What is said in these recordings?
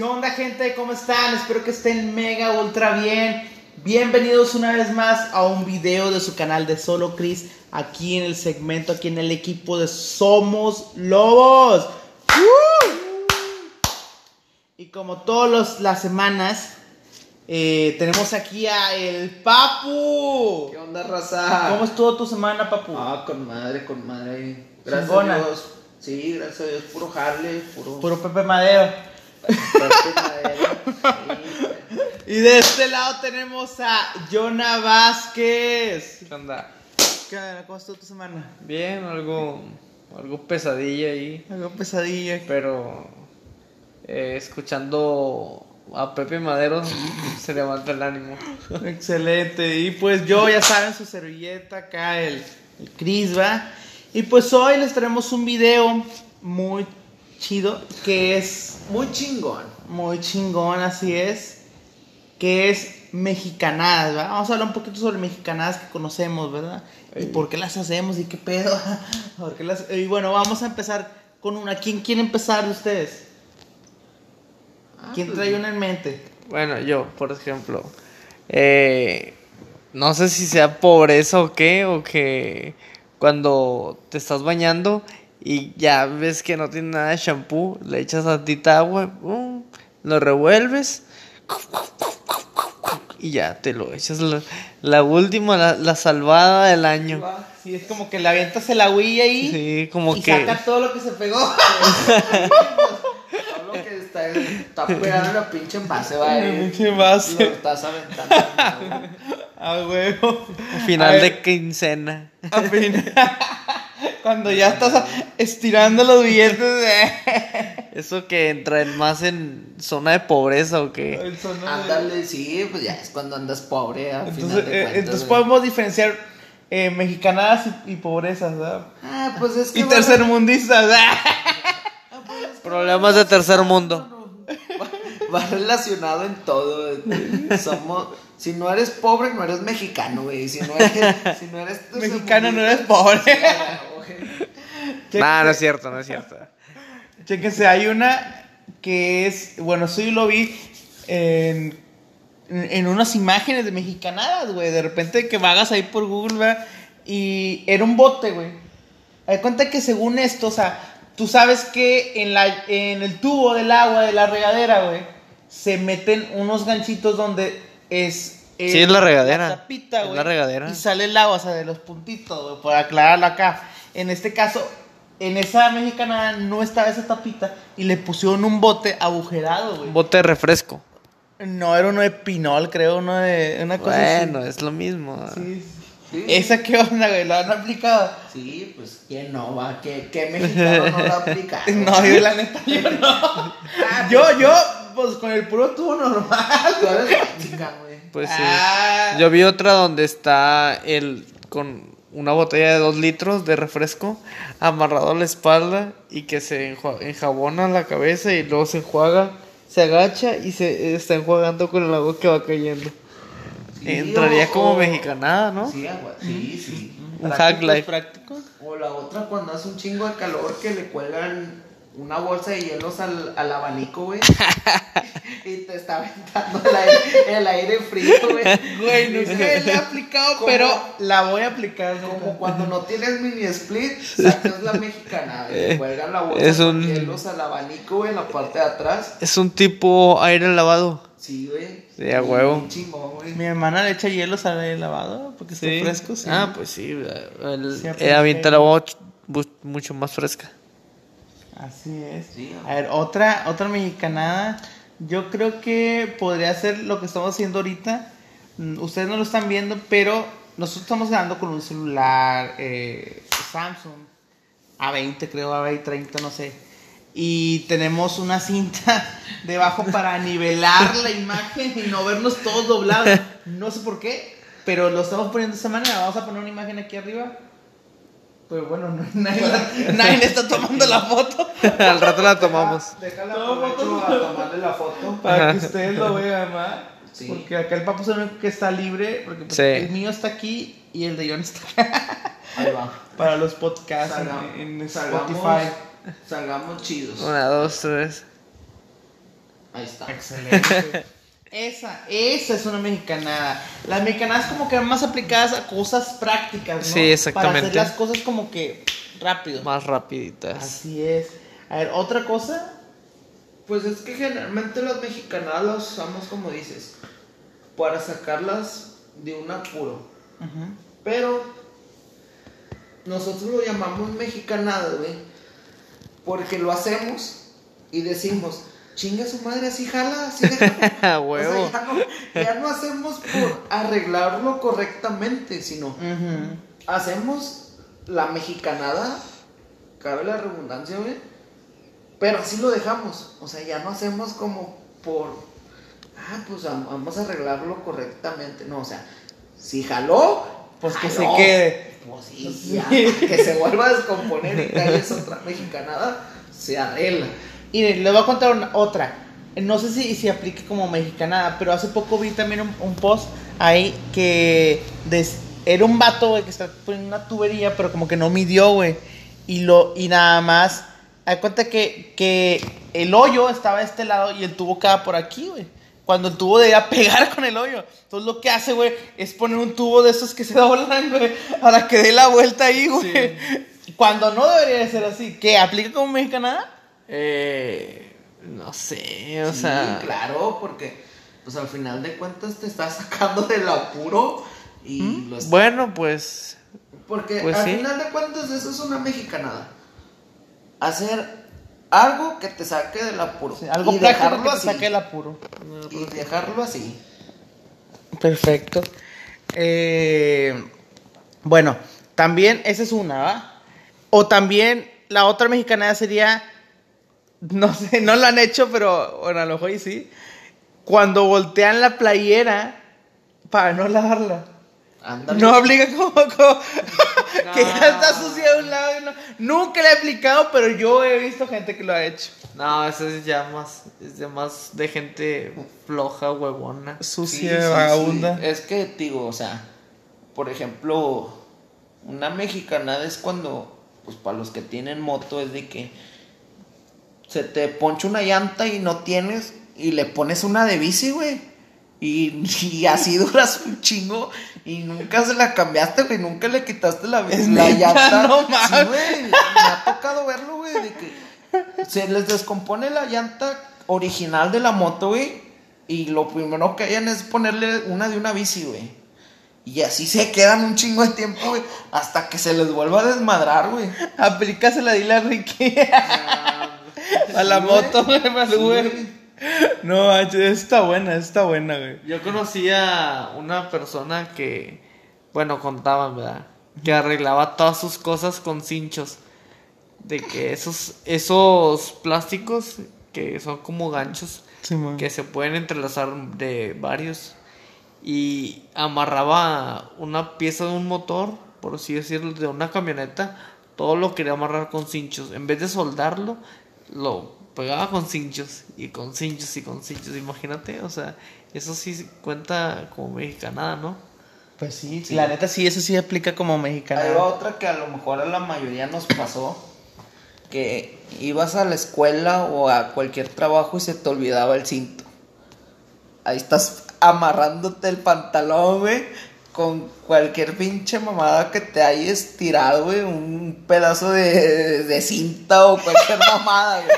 ¿Qué onda gente? ¿Cómo están? Espero que estén mega ultra bien. Bienvenidos una vez más a un video de su canal de Solo Chris, aquí en el segmento, aquí en el equipo de Somos Lobos. ¡Uh! Y como todas las semanas, eh, tenemos aquí a el Papu. ¿Qué onda, raza? ¿Cómo estuvo tu semana, Papu? Ah, con madre, con madre. Gracias Chingona. a Dios. Sí, gracias a Dios. Puro Harley, puro. Puro Pepe Madero. Y de este lado tenemos a Jonah Vázquez. ¿Qué onda? ¿Qué onda? ¿Cómo estuvo tu semana? Bien, algo, algo pesadilla ahí, Algo pesadilla. pero eh, escuchando a Pepe Madero se levanta el ánimo. Excelente. Y pues yo, ya saben, su servilleta acá, el, el Chris, ¿va? Y pues hoy les traemos un video muy chido que es Muy chingón. muy chingón, así es. Que es mexicanadas, ¿verdad? Vamos a hablar un poquito sobre mexicanadas que conocemos, ¿verdad? Y por qué las hacemos y qué pedo. ¿Por qué las- Y bueno, vamos a empezar con una. ¿Quién quiere empezar de ustedes? Ah, ¿Quién pues, trae una en mente? Bueno, yo, por ejemplo, eh, no sé si sea pobreza o qué, o que cuando te estás bañando y ya ves que no tiene nada de shampoo, le echas tantita agua, pum, lo revuelves y ya te lo echas la, la última, la, la salvada del año. Sí, es como que le avientas el agüilla ahí Sí, como y que... saca todo lo que se pegó. Todo lo que está, está pegado en la pinche envase, va. eh. Pinche Lo base. estás aventando. A huevo. Final A ver, de quincena. a fin- Cuando ya estás estirando los billetes de... Eso que entra en más en zona de pobreza o qué. De- Ándale, sí, pues ya es cuando andas pobre. a Entonces, final de eh, entonces podemos diferenciar eh, mexicanadas y, y pobrezas, ¿verdad? Ah, pues es que. Y tercermundistas, ¿verdad? Problemas de tercer mundo. Va, va relacionado en todo. Somos. Si no eres pobre, no eres mexicano, güey. Si no eres. Si no eres Mexicano no eres pobre. Sí. Nah, no es cierto, no es cierto. Chéquense, hay una que es, bueno, yo lo vi en, en unas imágenes de mexicanadas, güey. De repente que vagas ahí por Google, ¿verdad? Y era un bote, güey. Hay cuenta que según esto, o sea, tú sabes que en, la, en el tubo del agua de la regadera, güey, se meten unos ganchitos donde es... Sí, es la regadera. tapita, Es güey, la regadera. Y sale el agua, o sea, de los puntitos, güey, por aclararlo acá. En este caso, en esa mexicana no estaba esa tapita y le pusieron un bote agujerado, güey. Un bote de refresco. No, era uno de pinol, creo, uno de una cosa Bueno, así. es lo mismo. Sí, sí. Sí. ¿Esa qué onda, güey? ¿Lo han aplicado? Sí, pues ¿quién no va? ¿Qué, qué mexicano no lo aplica? No, yo la neta, yo no. Ah, Yo, pues, yo, pues con el puro tubo normal. Tú eres mexicano, güey. Pues sí. Ah. Yo vi otra donde está el con una botella de dos litros de refresco amarrado a la espalda y que se enjabona la cabeza y luego se enjuaga, se agacha y se está enjuagando con el agua que va cayendo. Sí, Entraría o- como mexicanada, ¿no? Sí, agua, sí, sí. Un hack life. prácticos. O la otra cuando hace un chingo de calor que le cuelgan una bolsa de hielos al, al abanico, güey. y te está aventando el aire, el aire frío, güey. Güey, nunca le he aplicado, ¿Cómo? pero la voy a aplicar. neta. Como cuando no tienes mini split, sacas la mexicana, güey. Eh, la bolsa es un- hielos al abanico, güey, en la parte de atrás. Es un tipo aire lavado. Sí, güey. Sí, a huevo. Un chingón, güey. Mi hermana le echa hielos al lavado porque está Sí. fresco. Sí. Ah, pues sí. El, Sí, eh, avienta la bu- mucho más fresca. Así es. Sí, a ver, otra, otra mexicanada. Yo creo que podría ser lo que estamos haciendo ahorita. Mm, Ustedes no lo están viendo, pero nosotros estamos grabando con un celular eh, Samsung A20, creo, A20, no sé. Y tenemos una cinta debajo para nivelar la imagen y no vernos todos doblados. No sé por qué, pero lo estamos poniendo de esa manera. Vamos a poner una imagen aquí arriba. Pero bueno, no, nadie, la- nadie está tomando la foto. Al rato la tomamos. Déjala No, aprovecho a tomarle la foto. Para que ustedes lo vean, ¿verdad? Sí. Porque acá el papo es el único que está libre. Porque pues, Sí. el mío está aquí y el de John está acá. Ahí va. Para los podcasts en- Salga- en, salgamos- Spotify. Salgamos chidos. Una, dos, tres. Ahí está. Excelente. Esa, esa es una mexicanada. Las mexicanadas como que van más aplicadas a cosas prácticas, ¿no? Sí, exactamente. Para hacer las cosas como que rápido. Más rapiditas. Así es. A ver, otra cosa. Pues es que generalmente las mexicanadas las usamos, como dices, para sacarlas de un apuro. Pero nosotros lo llamamos mexicanada, güey, porque lo hacemos y decimos, chinga su madre, así jala, así deja. A O huevo. sea, ya, no, ya no hacemos por arreglarlo correctamente, sino hacemos la mexicanada, cabe la redundancia, güey, pero así lo dejamos. O sea, ya no hacemos como por, ah, pues vam- vamos a arreglarlo correctamente. No, o sea, si jaló, Pues que se quede. Pues sí, ya, que se vuelva a descomponer y que es otra mexicanada, se arregla. Y les voy a contar una- otra. No sé si, si aplique como mexicanada, pero hace poco vi también un, un post ahí que des- era un vato, güey, que está poniendo una tubería, pero como que no midió, güey. Y, lo, y nada más, da cuenta que, que el hoyo estaba de este lado y el tubo quedaba por aquí, güey. Cuando el tubo debía pegar con el hoyo. Entonces lo que hace, güey, es poner un tubo de esos que se doblan, güey, para que dé la vuelta ahí, güey. Cuando no debería de ser así. ¿Qué? ¿Aplica como mexicanada? Eh, no sé, o Sí, sea. claro, porque pues al final de cuentas te estás sacando del apuro y estás Bueno, pues. Porque Pues al sí. final de cuentas eso es una mexicanada. Hacer algo que te saque del apuro. Sí, algo y dejarlo que te así. saque el apuro. Y dejarlo así. Perfecto. Eh, bueno, también esa es una, ¿va? O también la otra mexicanada sería, no sé, no lo han hecho, pero bueno, a lo mejor y sí. Cuando voltean la playera para no lavarla. No aplica como, como- que ya está sucia de un lado y no. Nunca le he aplicado, pero yo he visto gente que lo ha hecho. No, eso es ya más. Es de más de gente floja, huevona. Sí, Sucia, sí. Es que digo, o sea, por ejemplo, una mexicanada es cuando, pues para los que tienen moto es de que se te poncha una llanta y no tienes y le pones una de bici, güey. Y, y así duras un chingo y nunca se la cambiaste, güey, nunca le quitaste la, Es la neta, llanta. no Sí, güey, me ha tocado verlo, güey, de que se les descompone la llanta original de la moto, güey. Y lo primero que hayan es ponerle una de una bici, güey. Y así se quedan un chingo de tiempo, güey. Hasta que se les vuelva a desmadrar, güey. Aplícasela, dile a Ricky. A la moto, güey, para el Sí, Uber. güey. No, manches, está buena, está buena, güey. Yo conocí a una persona que, bueno, contaban, ¿verdad? Que arreglaba todas sus cosas con cinchos. De que esos, esos plásticos que son como ganchos Sí, que se pueden entrelazar de varios. Y amarraba una pieza de un motor, por así decirlo, de una camioneta. Todo lo quería amarrar con cinchos. En vez de soldarlo, lo pegaba con cinchos. Y con cinchos y con cinchos. Imagínate, o sea, eso sí cuenta como mexicanada, ¿no? Pues sí, Sí. la neta sí, eso sí aplica como mexicana. Va otra que a lo mejor a la mayoría nos pasó. Que ibas a la escuela o a cualquier trabajo y se te olvidaba el cinto. Ahí estás amarrándote el pantalón, güey. Con cualquier pinche mamada que te hayas tirado, güey. Un pedazo de, de cinta o cualquier mamada, güey.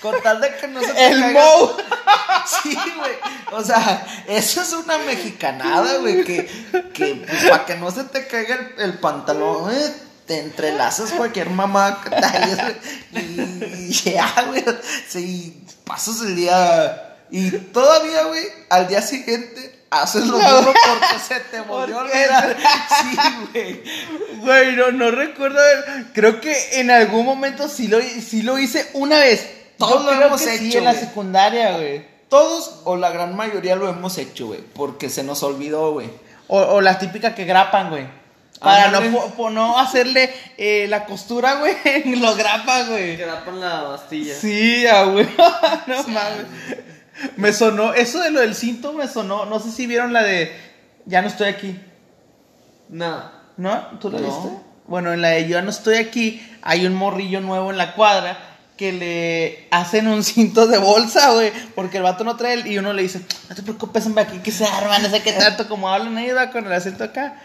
Con tal de que no se te El caiga-. Sí, güey. O sea, eso es una mexicanada, güey. Que, que para que no se te caiga el, el pantalón, güey. Te entrelazas cualquier mamá que te hayas, güey, Y ya, güey. Sí, pasas el día. Y todavía, güey, al día siguiente haces lo mismo porque se te volvió a olvidar. Sí, güey. Güey, no, no recuerdo haber- Creo que en algún momento sí lo, sí lo hice una vez. Todos Yo lo creo hemos que sí, hecho, en la secundaria, güey. Todos o la gran mayoría lo hemos hecho, güey. Porque se nos olvidó, güey. O, o la típica que grapan, güey. Para no, po- po- no hacerle eh, la costura, güey. lo grapan, güey. Quedapan la bastilla. Sí, ah, güey. no mames. Me sonó, eso de lo del cinto me sonó. No sé si vieron la de Ya no estoy aquí. No. ¿No? ¿Tú la No. viste? Bueno, en la de Yo no estoy aquí hay un morrillo nuevo en la cuadra que le hacen un cinto de bolsa, güey, porque el vato no trae el- y uno le dice, no te preocupes, hombre, aquí que se arman, no sé qué tanto, como hablan ellos va, con el acento acá.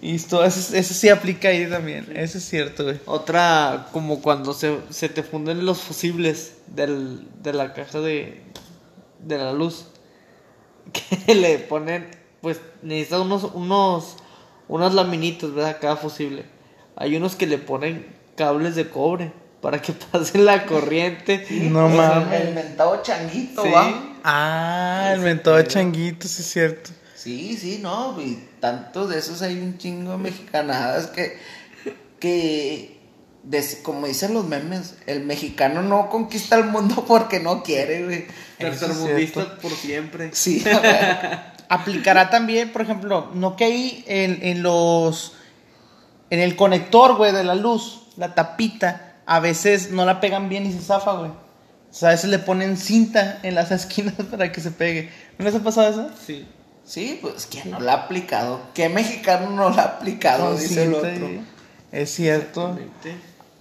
Y esto, eso, eso sí aplica ahí también, eso es cierto, güey. Otra, como cuando se, se te funden los fusibles del, de la caja de, de la luz. Que le ponen, pues necesitas unos, unos, unas laminitas, ¿verdad? Cada fusible. Hay unos que le ponen cables de cobre para que pase la corriente. No El- mames. El mentado changuito, Sí. va. Ah, el mentado changuito, sí es cierto. Sí, sí, no, y tantos de esos hay un chingo de mexicanadas que, que des- como dicen los memes, el mexicano no conquista el mundo porque no quiere, güey. Tercermundista por siempre. Sí, a ver. Aplicará también, por ejemplo, no que ahí en, en los. En el conector, güey, de la luz, la tapita, a veces no la pegan bien y se zafa, güey. O sea, a veces le ponen cinta en las esquinas para que se pegue. ¿No les ha pasado eso? Sí. sí, pues ¿quién no la ha aplicado? ¿Qué mexicano no la ha aplicado? Con Dice el otro. y- Es cierto.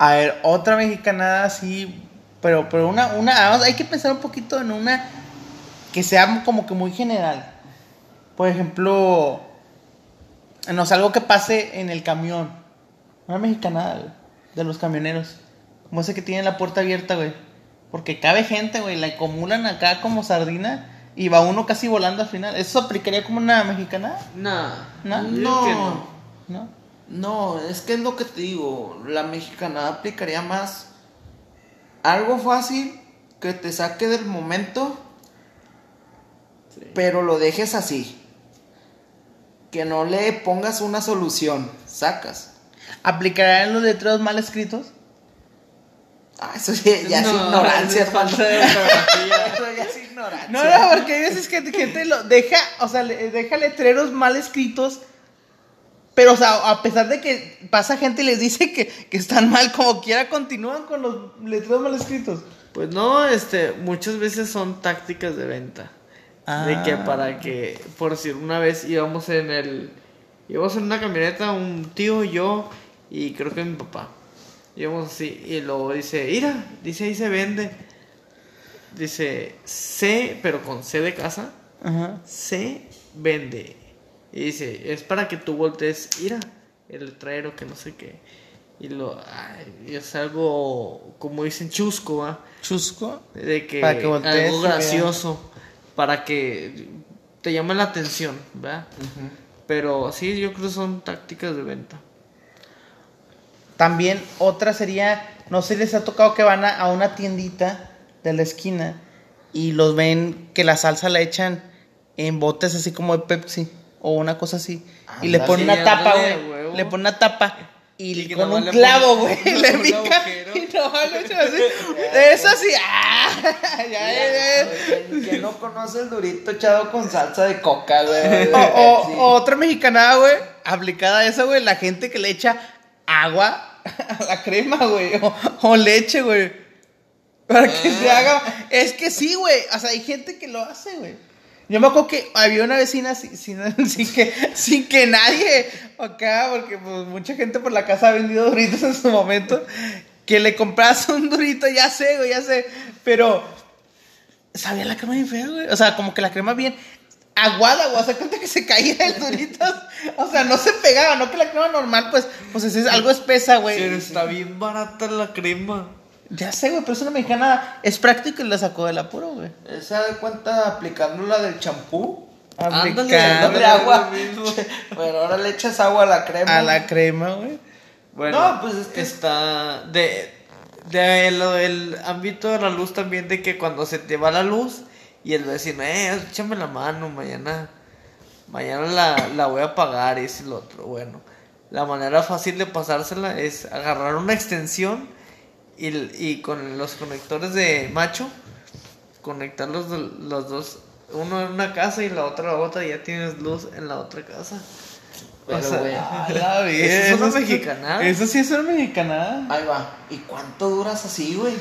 A ver, otra mexicanada así, pero, pero una, una, vamos, hay que pensar un poquito en una que sea como que muy general. Por ejemplo, no sé, algo que pase en el camión. Una mexicanada, güey, de los camioneros. Como ese que tiene la puerta abierta, güey. Porque cabe gente, güey, la acumulan acá como sardina y va uno casi volando al final. ¿Eso aplicaría como una mexicanada? No. que No. ¿No? No, es que es lo que te digo. La mexicanada aplicaría más algo fácil que te saque del momento, Sí. pero lo dejes así. Que no le pongas una solución, sacas. ¿Aplicarían los letreros mal escritos? Ah, eso sí, ya es No, ignorancia, es hermano. falta de. Eso ya es ignorancia. No, no, porque hay veces que gente lo deja, o sea, deja letreros mal escritos, pero, o sea, a pesar de que pasa gente y les dice que, que están mal, como quiera, continúan con los letreros mal escritos. Pues no, este, muchas veces son tácticas de venta. De que Ah. para que, por decir, una vez íbamos en el, íbamos en una camioneta, un tío, yo y creo que mi papá. Íbamos así y luego dice, mira, dice ahí se vende. Dice, C, pero con C de casa, Ajá. se vende. Y dice, es para que tú voltees, mira, el letrero que no sé qué. Y lo, ay, es algo, como dicen, chusco, ¿va? Chusco. De que, Para que voltees algo gracioso, para que te llame la atención, ¿verdad? Pero sí, yo creo que son tácticas de venta. También otra sería, no sé les ha tocado que van a, a una tiendita de la esquina y los ven que la salsa la echan en botes así como de Pepsi o una cosa así. y le ponen una tapa, güey. Le ponen una tapa. Y, Y que con un clavo, güey, le pica agujero. y nomás lo echan así. Eso así, ¡ah! Ya, ya, ya. ¿Quién- quién no conoce el durito echado con salsa de coca, güey? O, o- Sí. o otra mexicanada, güey, aplicada a eso, güey, la gente que le echa agua a la crema, güey, o, o leche, güey, para que se haga. Es que sí, güey, o sea, hay gente que lo hace, güey. Yo me acuerdo que había una vecina sin, que, sin que nadie acá, porque pues, mucha gente por la casa ha vendido duritos en su momento, que le compras un durito, ya sé, güey, ya sé, pero sabía la crema bien fea, güey. O sea, como que la crema bien aguada, güey. O cuenta que se caía el Doritos. O sea, no se pegaba, no que la crema normal, pues, pues es, es algo espesa, güey. Pero está bien barata la crema. Ya sé, güey, pero es una mexicana. Es práctico y la sacó del apuro, güey. ¿Se da cuenta aplicando la del champú? Ándale. agua. Pero ahora le echas agua a la crema. a la crema, güey. Bueno, No, pues es que- está de, de lo del ámbito de la luz también de que cuando se te va la luz y el vecino, eh, échame la mano, mañana, mañana la, la voy a apagar y es lo otro. Bueno, la manera fácil de pasársela es agarrar una extensión y, y con los conectores de macho, conectar los, los dos, uno en una casa y la otra en la otra y ya tienes luz en la otra casa. Pero, O sea, güey, A Eso es una eso mexicanada. Eso sí es una mexicanada. Ahí va. ¿Y cuánto duras así, güey?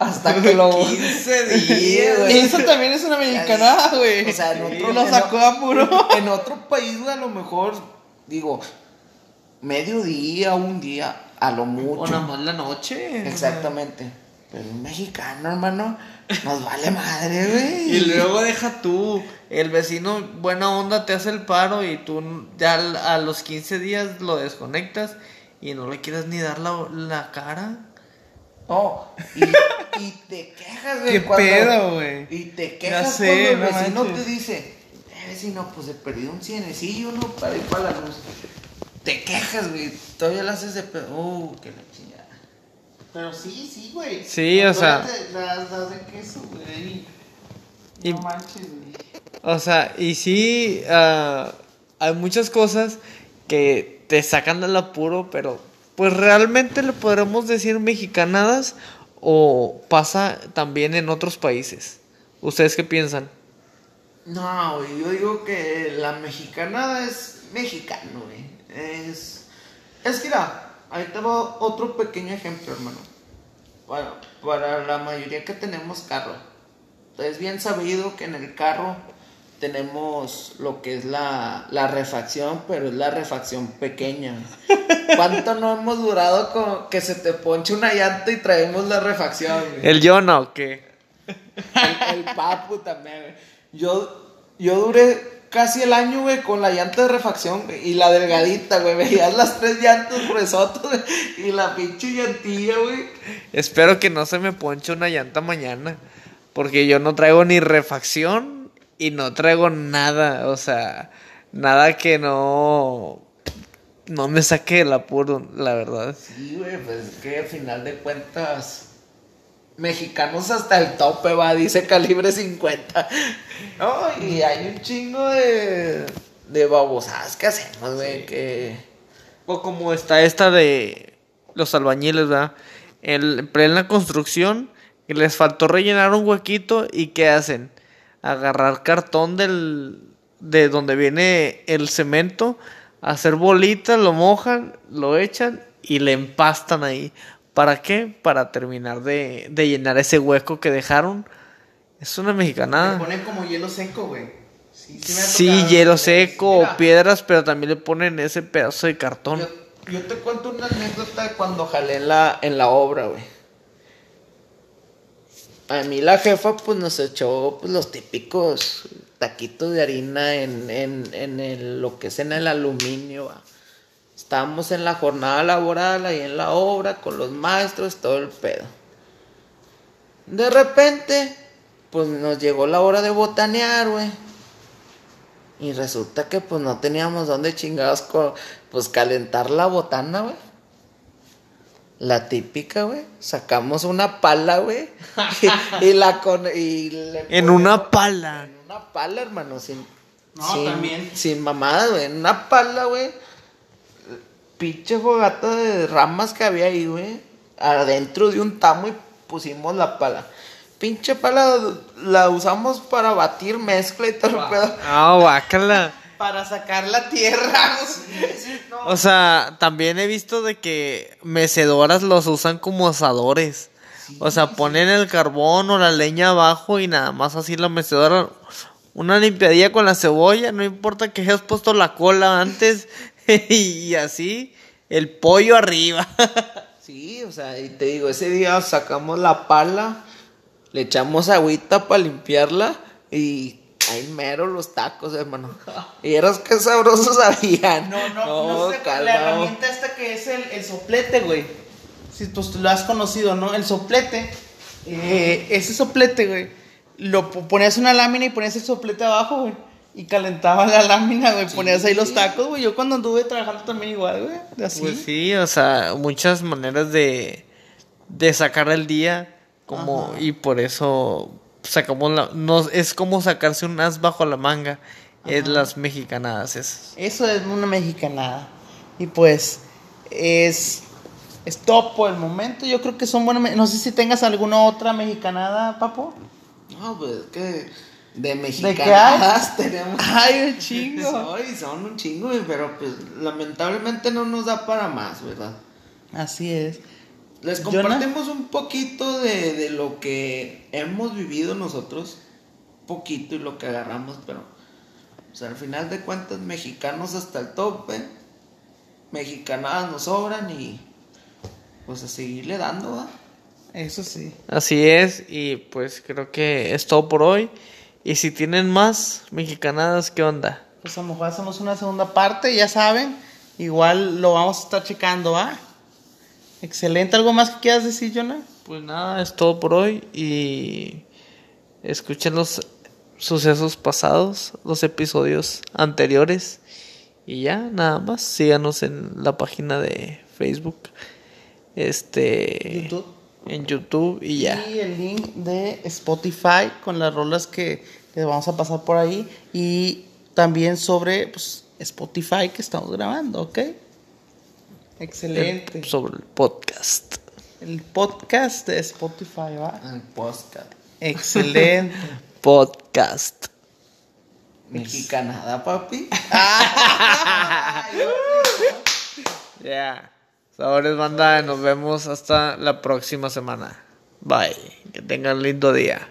Hasta que lo... 15 Sí, días. güey. Eso también es una mexicanada, güey. O sea, en otro- Y lo en sacó apuro. En otro país, güey, a lo mejor, digo, medio día, un día, a lo O mucho. nada más la noche. Exactamente. Pero un mexicano, hermano, nos vale madre, güey. Y luego deja tú, el vecino buena onda te hace el paro y tú ya a los 15 días lo desconectas y no le quieres ni dar la, la cara. No, y, y te quejas, güey. ¿Qué cuando- pedo, güey? Y te Ya quejas sé, cuando el no vecino manches. te dice, eh, vecino, pues se perdió un cienecillo, ¿no? Para ir para la luz. Te quejas, güey. Todavía lo haces de pedo. Uh, que la chingada. Pero sí, sí, güey. Sí, o sea- Las, las, de queso, güey. Y- No manches, güey. O sea, y sí, ah, hay muchas cosas que te sacan del apuro, pero pues realmente le podremos decir mexicanadas o pasa también en otros países. ¿Ustedes qué piensan? No, güey, yo digo que la mexicanada es mexicano, güey. Es. Es que, mira, ahí te va otro pequeño ejemplo, hermano. Bueno, para la mayoría que tenemos carro, es bien sabido que en el carro tenemos lo que es la, la refacción, pero es la refacción pequeña. ¿Cuánto no hemos durado con que se te ponche una llanta y traemos la refacción? güey? El yo no, que El, el papu también, güey. Yo, yo duré casi el año, güey, con la llanta de refacción, güey, y la delgadita, güey. Veías las tres llantas gruesotas, güey, y la pinche llantilla, güey. espero que no se me ponche una llanta mañana, porque yo no traigo ni refacción y no traigo nada, o sea, nada que no no me saque del apuro, la verdad. Sí, güey, pues es que al final de cuentas, mexicanos hasta el tope, va, dice calibre 50. No, y hay un chingo de, de babosadas que hacemos, güey, que... O como está esta de los albañiles, ¿verdad? En plena construcción, les faltó rellenar un huequito y ¿qué hacen? Agarrar cartón del de donde viene el cemento, hacer bolitas, lo mojan, lo echan y le empastan ahí. ¿Para qué? Para terminar de, de llenar ese hueco que dejaron. Es una Le mexicanada. ponen como hielo seco, güey. Sí, hielo güey. seco, Mira, piedras, pero también le ponen ese pedazo de cartón. Yo, yo te cuento una anécdota de cuando jalé en la, en la obra, güey. A mí la jefa pues nos echó pues, los típicos taquitos de harina en, en, en el, lo que es en el aluminio. va. Estábamos en la jornada laboral ahí en la obra con los maestros, todo el pedo. De repente, pues nos llegó la hora de botanear, güey. Y resulta que pues no teníamos dónde chingados co- pues calentar la botana, güey. La típica, güey. Sacamos una pala, güey. Y, y la con y le En ponemos- una pala. En una pala, hermano, sin No, sin, también. sin mamada, güey. En una pala, güey. Pinche fogata de ramas que había ahí, güey. Adentro de un tamo y pusimos la pala. Pinche pala la usamos para batir mezcla y todo el pedo. Ah, guácala. Para sacar la tierra. No, O sea, también he visto de que mecedoras los usan como asadores. O sea, ponen el carbón o la leña abajo y nada más así la mecedora. Una limpiadilla con la cebolla, no importa que hayas puesto la cola antes y así el pollo arriba. Sí, o sea, y te digo, ese día sacamos la pala, le echamos agüita para limpiarla y ahí mero los tacos, hermano. Y eras que sabrosos sabían. no, no, no, sé, la herramienta esta que es el, el soplete, güey. Si pues tú lo has conocido, ¿no? El soplete. Eh, ese soplete, güey. Lo po- ponías una lámina y ponías el soplete abajo, güey. Y calentaba la lámina, güey. Ponías ahí los tacos, güey. Yo cuando anduve trabajando también igual, güey. Así. Pues sí, o sea, muchas maneras de, de sacar el día. Como, Ajá. y por eso sacamos la. No, es como sacarse un as bajo la manga. Es las mexicanadas esas. Eso es una mexicanada. Y pues es, es top por el momento. Yo creo que son buenas. No sé si tengas alguna otra mexicanada, papo. No, pues es que de qué mexicanas tenemos. Ay, un chingo. Son, son un chingo, pero pues lamentablemente no nos da para más, ¿verdad? Así es. Les Jonah. compartimos un poquito de, de lo que hemos vivido nosotros, poquito y lo que agarramos, pero o sea, al final de cuentas mexicanos hasta el tope, mexicanadas nos sobran y pues a seguirle dando, ¿va? Eso sí. Así es, y pues creo que es todo por hoy. Y si tienen más mexicanadas, ¿qué onda? Pues a lo mejor hacemos una segunda parte, ya saben. Igual lo vamos a estar checando, ¿ah? Excelente. ¿Algo más que quieras decir, Jonah? Pues nada, es todo por hoy y escuchen los sucesos pasados, los episodios anteriores y ya, nada más. Síganos en la página de Facebook, este, YouTube. En YouTube y ya. Y el link de Spotify con las rolas que, que vamos a pasar por ahí. Y también sobre pues, Spotify que estamos grabando, ¿ok? Excelente. El- sobre el podcast. El podcast de Spotify, ¿va? El podcast. Excelente. Podcast. Mexicanada, papi. Ya. Sabores banda, nos vemos hasta la próxima semana. Bye. Que tengan lindo día.